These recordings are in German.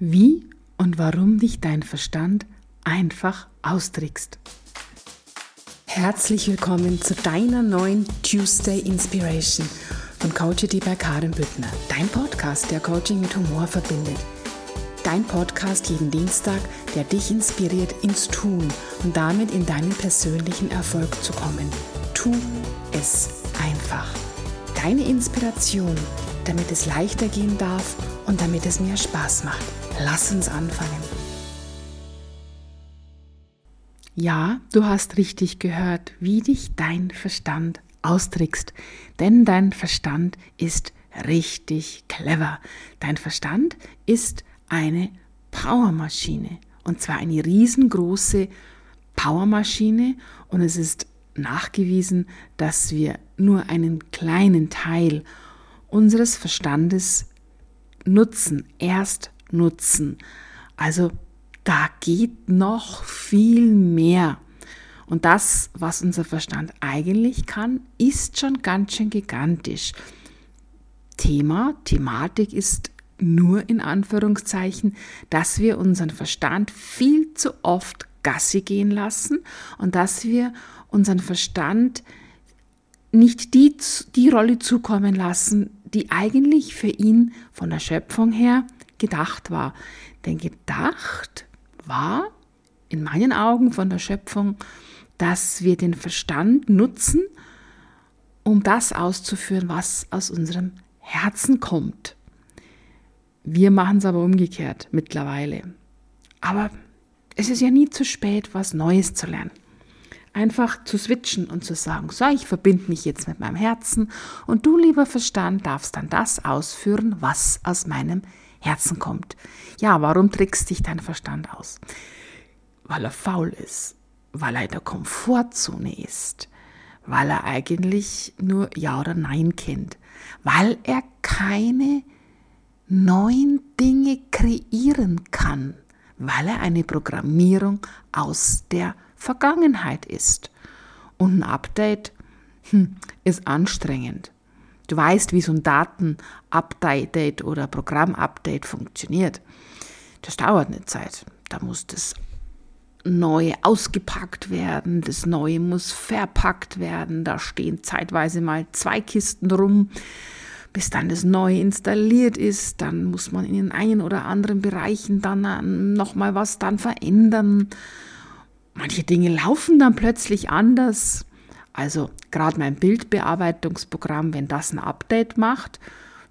wie und warum dich dein Verstand einfach austrickst. Herzlich willkommen zu deiner neuen Tuesday Inspiration von Coachity bei Karin Büttner, dein Podcast, der Coaching mit Humor verbindet. Dein Podcast jeden Dienstag, der dich inspiriert ins Tun und damit in deinen persönlichen Erfolg zu kommen. Tu es einfach. Deine Inspiration, damit es leichter gehen darf und damit es mir Spaß macht. Lass uns anfangen. Ja, du hast richtig gehört, wie dich dein Verstand austrickst. Denn dein Verstand ist richtig clever. Dein Verstand ist eine Powermaschine. Und zwar eine riesengroße Powermaschine. Und es ist nachgewiesen, dass wir nur einen kleinen Teil unseres Verstandes nutzen, erst nutzen. Also da geht noch viel mehr. Und das, was unser Verstand eigentlich kann, ist schon ganz schön gigantisch. Thema, Thematik ist nur in Anführungszeichen, dass wir unseren Verstand viel zu oft Gassi gehen lassen und dass wir unseren Verstand nicht die, die Rolle zukommen lassen, die eigentlich für ihn von der Schöpfung her gedacht war. Denn gedacht war in meinen Augen von der Schöpfung, dass wir den Verstand nutzen, um das auszuführen, was aus unserem Herzen kommt. Wir machen es aber umgekehrt mittlerweile. Aber es ist ja nie zu spät, was Neues zu lernen einfach zu switchen und zu sagen, so, ich verbinde mich jetzt mit meinem Herzen und du, lieber Verstand, darfst dann das ausführen, was aus meinem Herzen kommt. Ja, warum trickst dich dein Verstand aus? Weil er faul ist, weil er in der Komfortzone ist, weil er eigentlich nur Ja oder Nein kennt, weil er keine neuen Dinge kreieren kann, weil er eine Programmierung aus der Vergangenheit ist. Und ein Update hm, ist anstrengend. Du weißt, wie so ein Daten-Update oder Programm-Update funktioniert. Das dauert eine Zeit. Da muss das Neue ausgepackt werden, das Neue muss verpackt werden. Da stehen zeitweise mal zwei Kisten rum, bis dann das Neue installiert ist. Dann muss man in den einen oder anderen Bereichen dann äh, nochmal was dann verändern manche Dinge laufen dann plötzlich anders. Also gerade mein Bildbearbeitungsprogramm, wenn das ein Update macht,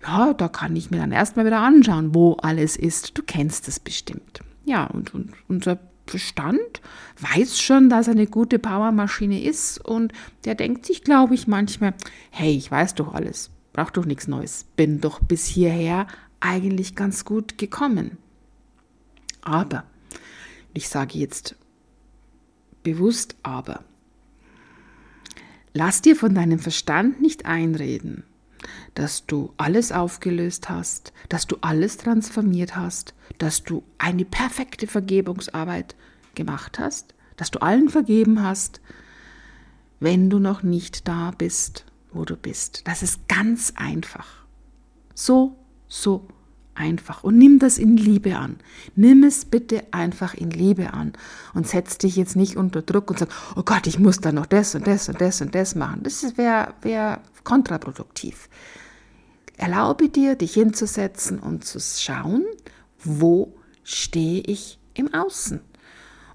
ja, da kann ich mir dann erstmal wieder anschauen, wo alles ist. Du kennst es bestimmt. Ja, und, und unser Verstand weiß schon, dass er eine gute Powermaschine ist und der denkt sich, glaube ich, manchmal, hey, ich weiß doch alles, brauch doch nichts Neues, bin doch bis hierher eigentlich ganz gut gekommen. Aber, ich sage jetzt bewusst aber. Lass dir von deinem Verstand nicht einreden, dass du alles aufgelöst hast, dass du alles transformiert hast, dass du eine perfekte Vergebungsarbeit gemacht hast, dass du allen vergeben hast, wenn du noch nicht da bist, wo du bist. Das ist ganz einfach. So, so einfach und nimm das in Liebe an. Nimm es bitte einfach in Liebe an und setz dich jetzt nicht unter Druck und sag, oh Gott, ich muss da noch das und das und das und das machen. Das wäre wär kontraproduktiv. Erlaube dir, dich hinzusetzen und zu schauen, wo stehe ich im Außen.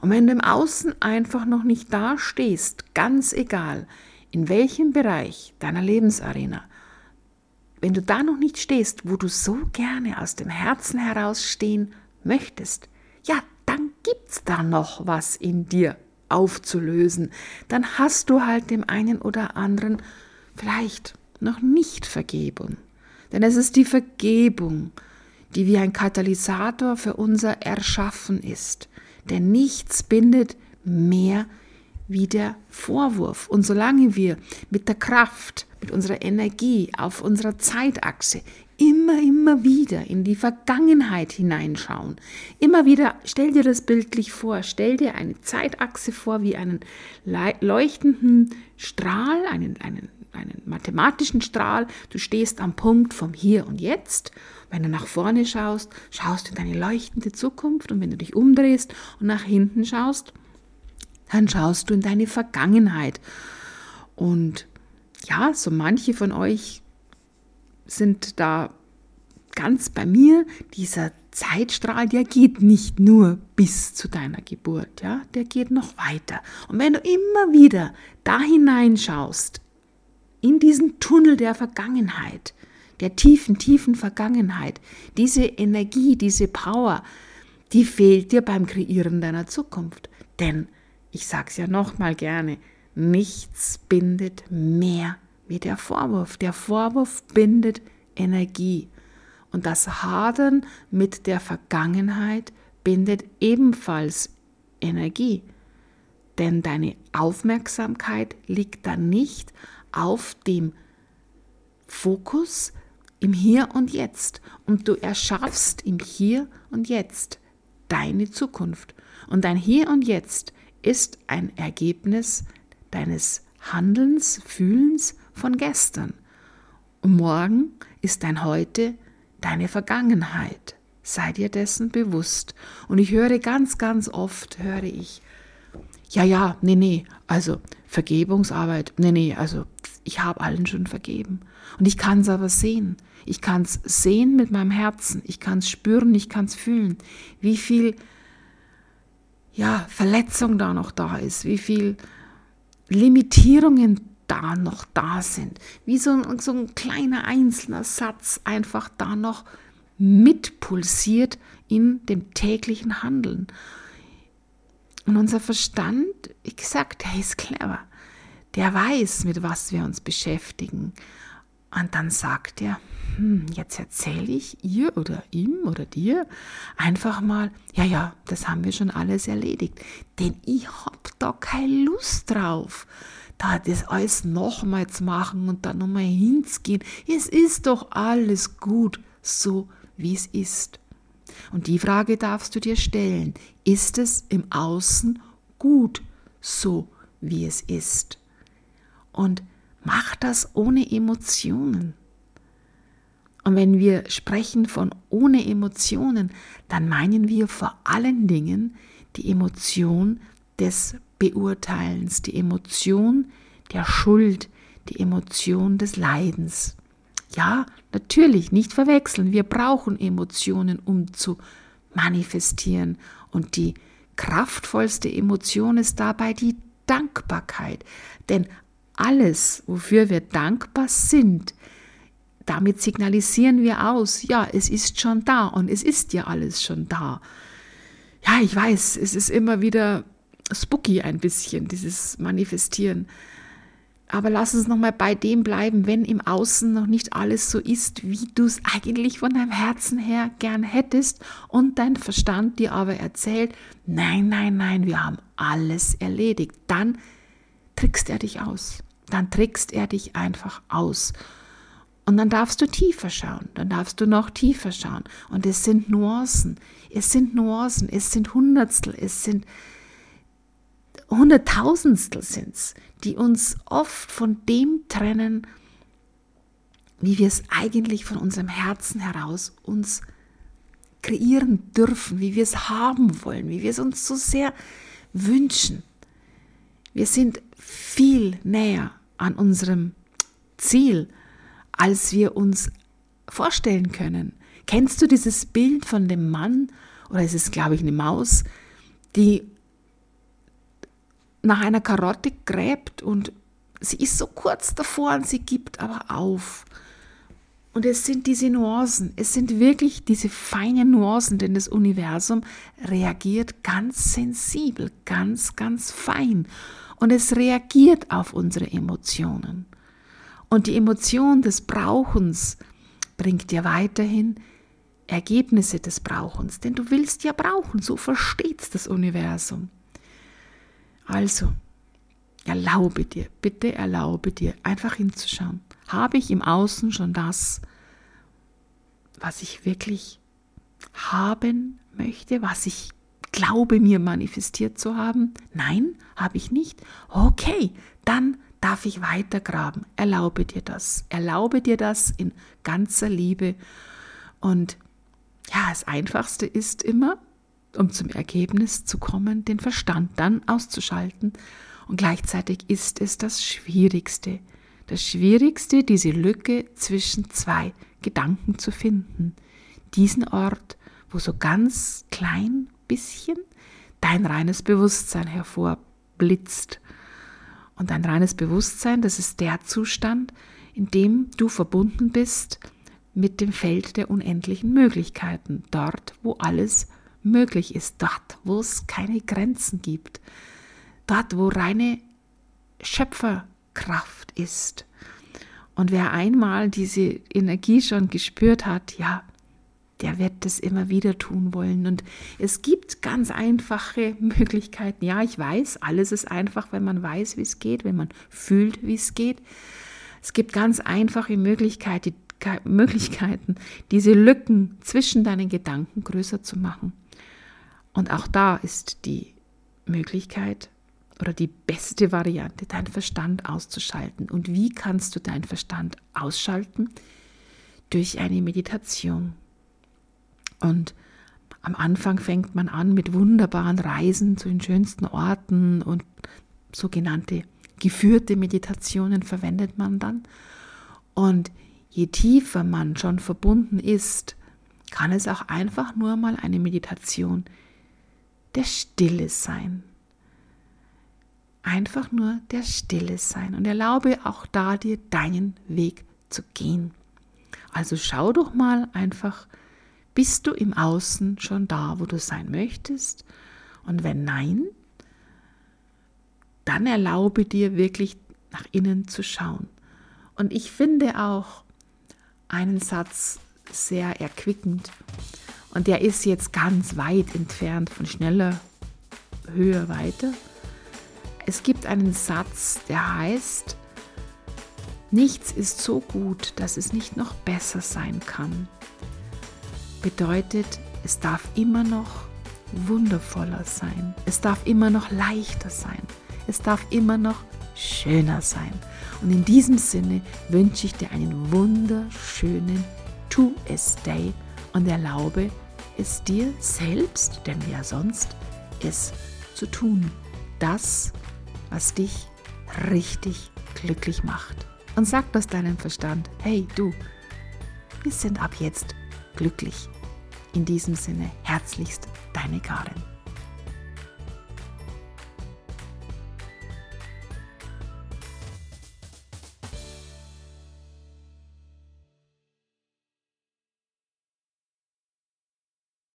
Und wenn du im Außen einfach noch nicht da stehst, ganz egal, in welchem Bereich deiner Lebensarena, wenn du da noch nicht stehst, wo du so gerne aus dem Herzen heraus stehen möchtest, ja, dann gibt's da noch was in dir aufzulösen. Dann hast du halt dem einen oder anderen vielleicht noch nicht vergeben. Denn es ist die Vergebung, die wie ein Katalysator für unser Erschaffen ist. Denn nichts bindet mehr wie der Vorwurf. Und solange wir mit der Kraft, mit unserer Energie auf unserer Zeitachse immer, immer wieder in die Vergangenheit hineinschauen, immer wieder, stell dir das bildlich vor, stell dir eine Zeitachse vor wie einen leuchtenden Strahl, einen, einen einen mathematischen Strahl, du stehst am Punkt vom Hier und Jetzt. Wenn du nach vorne schaust, schaust du in deine leuchtende Zukunft und wenn du dich umdrehst und nach hinten schaust, dann schaust du in deine Vergangenheit. Und ja, so manche von euch sind da ganz bei mir. Dieser Zeitstrahl, der geht nicht nur bis zu deiner Geburt, ja, der geht noch weiter. Und wenn du immer wieder da hineinschaust, in diesen Tunnel der Vergangenheit, der tiefen, tiefen Vergangenheit, diese Energie, diese Power, die fehlt dir beim Kreieren deiner Zukunft. Denn, ich sag's ja nochmal gerne, nichts bindet mehr wie der Vorwurf. Der Vorwurf bindet Energie. Und das Hadern mit der Vergangenheit bindet ebenfalls Energie. Denn deine Aufmerksamkeit liegt dann nicht auf dem Fokus im Hier und Jetzt. Und du erschaffst im Hier und Jetzt deine Zukunft. Und dein Hier und Jetzt ist ein Ergebnis deines Handelns, Fühlens von gestern. Und morgen ist dein Heute deine Vergangenheit. Sei dir dessen bewusst. Und ich höre ganz, ganz oft, höre ich, ja, ja, nee, nee, also Vergebungsarbeit, nee, nee, also ich habe allen schon vergeben. Und ich kann es aber sehen. Ich kann es sehen mit meinem Herzen. Ich kann es spüren, ich kann es fühlen. Wie viel ja, Verletzung da noch da ist, wie viel Limitierungen da noch da sind, wie so ein, so ein kleiner einzelner Satz einfach da noch mitpulsiert in dem täglichen Handeln. Und unser Verstand, wie gesagt, der ist clever. Der weiß, mit was wir uns beschäftigen. Und dann sagt er, hm, jetzt erzähle ich ihr oder ihm oder dir einfach mal, ja, ja, das haben wir schon alles erledigt. Denn ich habe da keine Lust drauf da das alles nochmal zu machen und dann nochmal hinzugehen. Es ist doch alles gut, so wie es ist. Und die Frage darfst du dir stellen, ist es im Außen gut, so wie es ist? Und mach das ohne Emotionen. Und wenn wir sprechen von ohne Emotionen, dann meinen wir vor allen Dingen die Emotion des Beurteilens, die Emotion der Schuld, die Emotion des Leidens. Ja, natürlich, nicht verwechseln. Wir brauchen Emotionen, um zu manifestieren. Und die kraftvollste Emotion ist dabei die Dankbarkeit. Denn alles, wofür wir dankbar sind, damit signalisieren wir aus, ja, es ist schon da und es ist ja alles schon da. Ja, ich weiß, es ist immer wieder spooky ein bisschen, dieses Manifestieren. Aber lass uns nochmal bei dem bleiben, wenn im Außen noch nicht alles so ist, wie du es eigentlich von deinem Herzen her gern hättest und dein Verstand dir aber erzählt, nein, nein, nein, wir haben alles erledigt. Dann trickst er dich aus. Dann trickst er dich einfach aus. Und dann darfst du tiefer schauen, dann darfst du noch tiefer schauen. Und es sind Nuancen, es sind Nuancen, es sind Hundertstel, es sind Hunderttausendstel sind es, die uns oft von dem trennen, wie wir es eigentlich von unserem Herzen heraus uns kreieren dürfen, wie wir es haben wollen, wie wir es uns so sehr wünschen. Wir sind viel näher an unserem Ziel, als wir uns vorstellen können. Kennst du dieses Bild von dem Mann, oder ist es, glaube ich, eine Maus, die nach einer Karotte gräbt und sie ist so kurz davor und sie gibt aber auf. Und es sind diese Nuancen, es sind wirklich diese feinen Nuancen, denn das Universum reagiert ganz sensibel, ganz, ganz fein. Und es reagiert auf unsere Emotionen. Und die Emotion des Brauchens bringt dir weiterhin Ergebnisse des Brauchens, denn du willst ja brauchen, so versteht das Universum. Also, erlaube dir, bitte erlaube dir, einfach hinzuschauen. Habe ich im Außen schon das, was ich wirklich haben möchte, was ich glaube mir manifestiert zu haben? Nein, habe ich nicht. Okay, dann darf ich weitergraben. Erlaube dir das. Erlaube dir das in ganzer Liebe. Und ja, das Einfachste ist immer, um zum Ergebnis zu kommen, den Verstand dann auszuschalten. Und gleichzeitig ist es das Schwierigste. Das Schwierigste, diese Lücke zwischen zwei Gedanken zu finden. Diesen Ort, wo so ganz klein bisschen dein reines Bewusstsein hervorblitzt. Und dein reines Bewusstsein, das ist der Zustand, in dem du verbunden bist mit dem Feld der unendlichen Möglichkeiten, dort, wo alles möglich ist, dort, wo es keine Grenzen gibt, dort, wo reine Schöpferkraft ist. Und wer einmal diese Energie schon gespürt hat, ja, der wird das immer wieder tun wollen. Und es gibt ganz einfache Möglichkeiten. Ja, ich weiß, alles ist einfach, wenn man weiß, wie es geht, wenn man fühlt, wie es geht. Es gibt ganz einfache Möglichkeiten, Möglichkeiten, diese Lücken zwischen deinen Gedanken größer zu machen. Und auch da ist die Möglichkeit oder die beste Variante, deinen Verstand auszuschalten. Und wie kannst du deinen Verstand ausschalten? Durch eine Meditation. Und am Anfang fängt man an mit wunderbaren Reisen zu den schönsten Orten und sogenannte geführte Meditationen verwendet man dann. Und je tiefer man schon verbunden ist, kann es auch einfach nur mal eine Meditation der Stille sein. Einfach nur der Stille sein und erlaube auch da dir deinen Weg zu gehen. Also schau doch mal einfach, bist du im Außen schon da, wo du sein möchtest? Und wenn nein, dann erlaube dir wirklich nach innen zu schauen. Und ich finde auch einen Satz sehr erquickend. Und der ist jetzt ganz weit entfernt von schneller, höher, weiter. Es gibt einen Satz, der heißt, nichts ist so gut, dass es nicht noch besser sein kann bedeutet, es darf immer noch wundervoller sein. Es darf immer noch leichter sein. Es darf immer noch schöner sein. Und in diesem Sinne wünsche ich dir einen wunderschönen Tu es Day und erlaube es dir selbst, denn wer sonst, es zu tun. Das, was dich richtig glücklich macht. Und sag das deinem Verstand, hey du, wir sind ab jetzt glücklich. In diesem Sinne herzlichst deine Karin.